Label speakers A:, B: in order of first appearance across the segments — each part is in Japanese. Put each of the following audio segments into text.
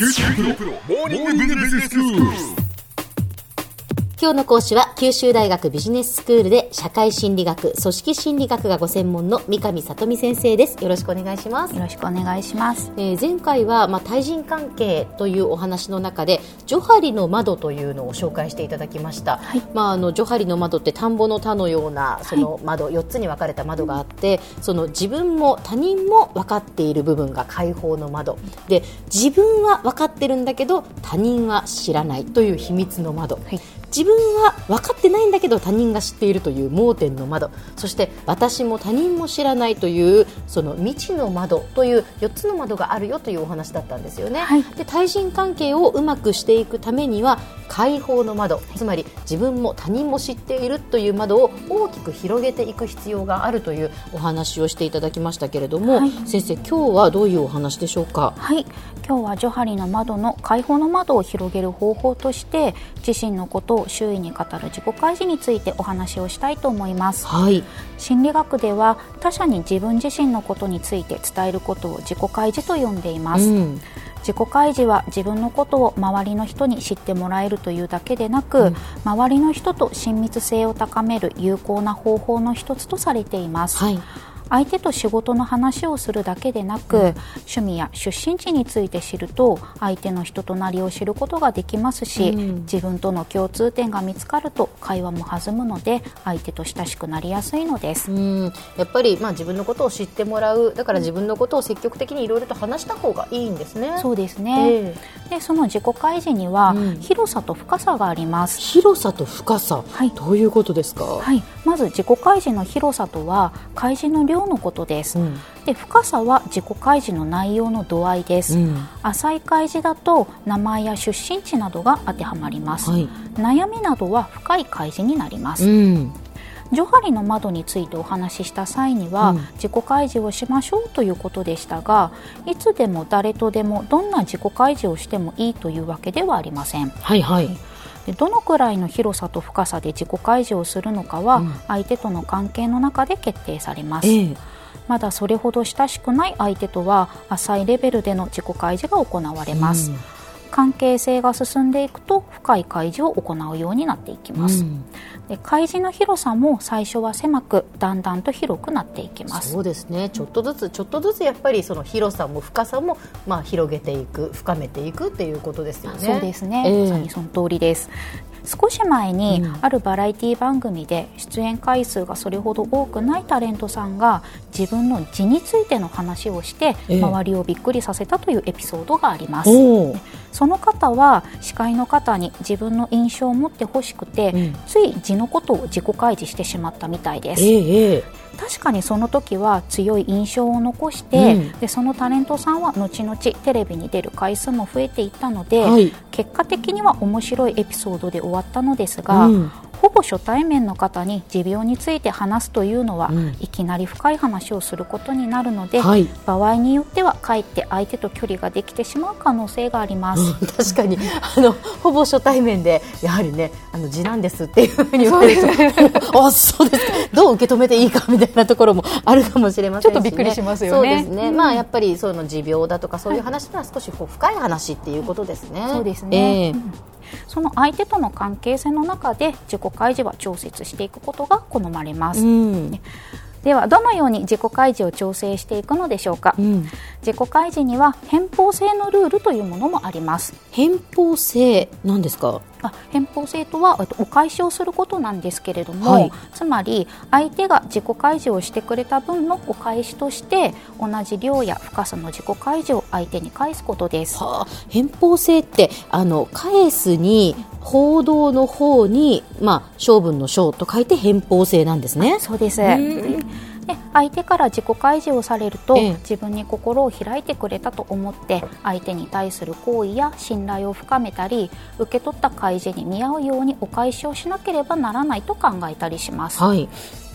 A: 九州大学モーニングビジネススクール
B: 今日の講師は九州大学ビジネススクールで社会心理学、組織心理学がご専門の三上里美先生です。よろしくお願いします。
C: よろしくお願いします。
B: えー前回は、まあ、対人関係というお話の中でジョハリの窓というのを紹介していただきました、
C: はい
B: まあ、あのジョハリの窓って田んぼの田のようなその窓、4つに分かれた窓があってその自分も他人も分かっている部分が解放の窓で自分は分かってるんだけど他人は知らないという秘密の窓、
C: はい
B: 自分は分かってないんだけど他人が知っているという盲点の窓。そして私も他人も知らないというその未知の窓という4つの窓があるよというお話だったんですよね、
C: はい。
B: で対人関係をうまくしていくためには解放の窓。つまり自分も他人も知っているという窓を大きく広げていく必要があるというお話をしていただきましたけれども、
C: はい。
B: 先生今日はどういうお話でしょうか？
C: はい、今日はジョハリの窓の開放の窓を広げる方法として自身のことを周囲に語る自己開示についてお話をしたいと思います。
B: はい。
C: 心理学では他者に自分自身のことについて伝えることを自己開示と呼んでいます、
B: うん
C: 自己開示は自分のことを周りの人に知ってもらえるというだけでなく、周りの人と親密性を高める有効な方法の一つとされています、
B: はい
C: 相手と仕事の話をするだけでなく、趣味や出身地について知ると相手の人となりを知ることができますし、
B: うん。
C: 自分との共通点が見つかると会話も弾むので相手と親しくなりやすいのです、
B: うん、やっぱり、まあ、自分のことを知ってもらう。だから自分のことを積極的にいろいろと話した方がいいんですね。
C: そうですね、
B: え。
C: でその自己開示には、
B: うん。
C: 広さと深さがあります。
B: 広さと深さ、
C: はい。
B: どういうことですか、
C: はい、まず自己開示の広さとは開示の量のことです、
B: うん。
C: で深さは自己開示の内容の度合いです、
B: うん。
C: 浅い開示だと名前や出身地などが当てはまります、
B: はい。
C: 悩みなどは深い開示になります、
B: うん。
C: ジョハリの窓についてお話しした際には、
B: うん。
C: 自己開示をしましょうということでしたがいつでも誰とでもどんな自己開示をしてもいいというわけではありません。
B: はいはい
C: でどのくらいの広さと深さで自己開示をするのかは、
B: うん。
C: 相手との関係の中で決定されます、
B: ええ。
C: まだそれほど親しくない相手とは浅いレベルでの自己開示が行われます、
B: うん
C: 関係性が進んでいくと深い開示を行うようになっていきます、
B: うん。
C: で開示の広さも最初は狭くだんだんと広くなっていきます。
B: そうですね。ちょっとずつちょっとずつやっぱりその広さも深さもまあ広げていく深めていくっていうことですよね。
C: そうですね、
B: ええ。
C: まさにその通りです少し前に、
B: うん。
C: あるバラエティ番組で出演回数がそれほど多くないタレントさんが自分の字についての話をして、
B: ええ。
C: 周りをびっくりさせたというエピソードがあります。
B: おー
C: その方は司会の方に自分の印象を持ってほしくて、
B: うん。
C: つい字のことを自己開示してしまったみたいです。
B: ええええ。
C: 確かにその時は強い印象を残して、
B: うん。
C: でそのタレントさんは後々テレビに出る回数も増えていったので、
B: はい
C: 結果的には面白いエピソードで終わったのですが、
B: うん。
C: ほぼ初対面の方に持病について話すというのは、
B: うん。
C: いきなり深い話をすることになるので、
B: はい。
C: 場合によってはかえって相手と距離ができてしまう可能性があります。
B: う ん確かに。あのほぼ初対面でやはりねあの字なんですっていうふうに言われると あそうですか。どう受け止めていいかみたいなところもあるかもしれませんし、ね、
C: ちょっとびっくりしますよね。
B: まあやっぱりその持病だとかそういう話は少しこう深い話っていうことですね。
C: そうですね。
B: ええ。
C: うんその相手との関係性の中で自己開示は調節していくことが好まれます、
B: うん。
C: ではどのように自己開示を調整していくのでしょうか、
B: うん。
C: 自己開示には偏方性のルールというものもあります。
B: 偏方性なんですか？
C: あ偏方性とはえっとお返しをすることなんですけれども、
B: はい。
C: つまり相手が自己開示をしてくれた分のお返しとして同じ量や深さの自己開示を相手に返すことです。
B: はあ、偏方性ってあの返すに報道の方に、まあ、性分の性と書いて偏方性なんですね。
C: そうです。
B: ん
C: で相手から自己開示をされると、
B: ええ
C: 自分に心を開いてくれたと思って相手に対する好意や信頼を深めたり受け取った開示に見合うようにお返しをしなければならないと考えたりします
B: はい。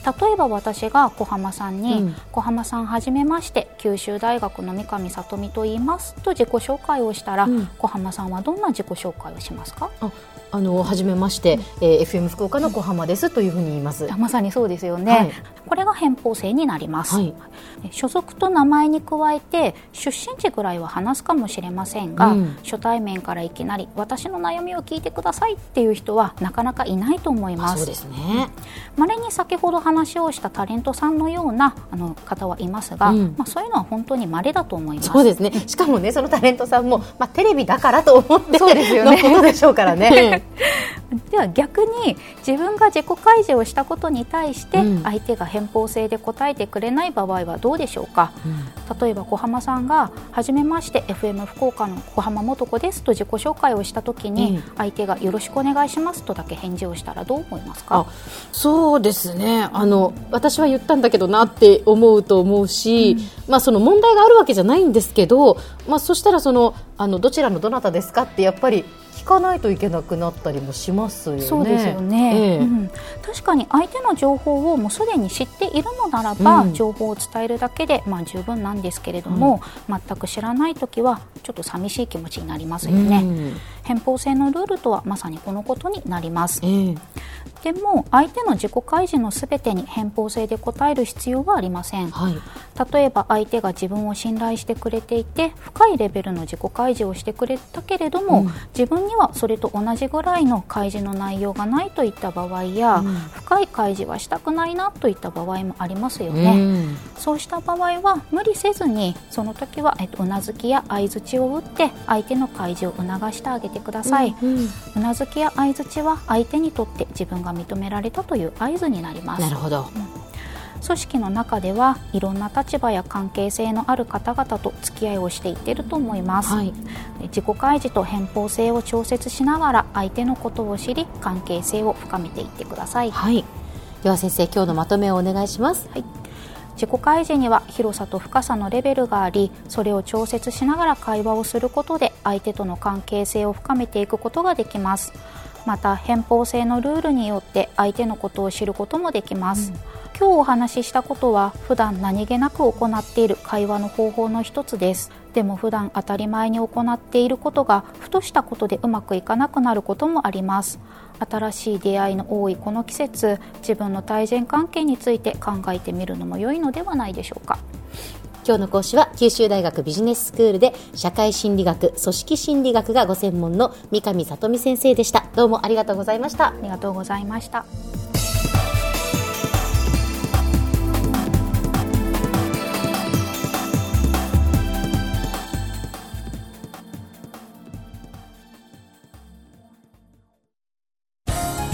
C: 例えば私が小浜さんに、
B: うん
C: 小浜さんはじめまして九州大学の三上里美と言いますと自己紹介をしたら、
B: うん
C: 小浜さんはどんな自己紹介をしますか？
B: ああの初めまして、えー FM 福岡の小浜ですというふうに言います。
C: まさにそうですよね、
B: はい。
C: これが偏方性になります、
B: はい。
C: 所属と名前に加えて出身地ぐらいは話すかもしれませんが、
B: うん。
C: 初対面からいきなり私の悩みを聞いてくださいっていう人はなかなかいないと思います。
B: あそうですね。
C: まれに先ほど話をしたタレントさんのようなあの方はいますが、
B: うん
C: まあ、そういうのは本当に稀だと思います
B: そうですね。しかもね、そのタレントさんも、まあ、テレビだからと思って
C: そうですよね
B: のことでしょうからね。
C: では逆に自分が自己開示をしたことに対して
B: うん。
C: 相手が偏方性で答えてくれない場合はどうでしょうか、例えば小浜さんが「はじめまして FM 福岡の小浜素子です」と自己紹介をした時に、
B: うん。
C: 相手が「よろしくお願いします」とだけ返事をしたらどう思いますか？
B: あそうですね。あの私は言ったんだけどなって思うと思うし、まあ、その問題があるわけじゃないんですけど、まあ、そしたらそのあのどちらのどなたですかってやっぱり聞かないといけなくなったりもしますよね。
C: そうですよね、
B: ええ。
C: うん。確かに相手の情報をもうすでに知っているのならば、
B: うん。
C: 情報を伝えるだけで、まあ、十分なんですけれども、全く知らない時はちょっと寂しい気持ちになりますよね、
B: うん
C: 偏方性のルールとはまさにこのことになります。
B: ええ。
C: でも相手の自己開示のすべてに偏方性で答える必要はありません。
B: はい。
C: 例えば相手が自分を信頼してくれていて深いレベルの自己開示をしてくれたけれども、
B: うん。
C: 自分にはそれと同じぐらいの開示の内容がないといった場合や、
B: うん。
C: 深い開示はしたくないなといった場合もありますよ
B: う
C: ね、
B: ん。
C: そうした場合は無理せずにその時は、えっと、うなずきや相づちを打って相手の開示を促してあげてください、
B: うん
C: うなずきや相づちは相手にとって自分が認められたという合図になります。
B: なるほど。
C: 組織の中ではいろんな立場や関係性のある方々と付き合いをしていっていると思います、
B: はい。
C: で自己開示と偏方性を調節しながら相手のことを知り関係性を深めていってください、
B: はい。では先生今日のまとめをお願いします。
C: はい自己開示には広さと深さのレベルがありそれを調節しながら会話をすることで相手との関係性を深めていくことができます。また偏方性のルールによって相手のことを知ることもできます、今日お話ししたことは普段何気なく行っている会話の方法の一つです。でも普段当たり前に行っていることがふとしたことでうまくいかなくなることもあります。新しい出会いの多いこの季節自分の対人関係について考えてみるのも良いのではないでしょうか。
B: 今日の講師は九州大学ビジネススクールで社会心理学組織心理学がご専門の三上里美先生でした。どうもありがとうございました。
C: ありがとうございました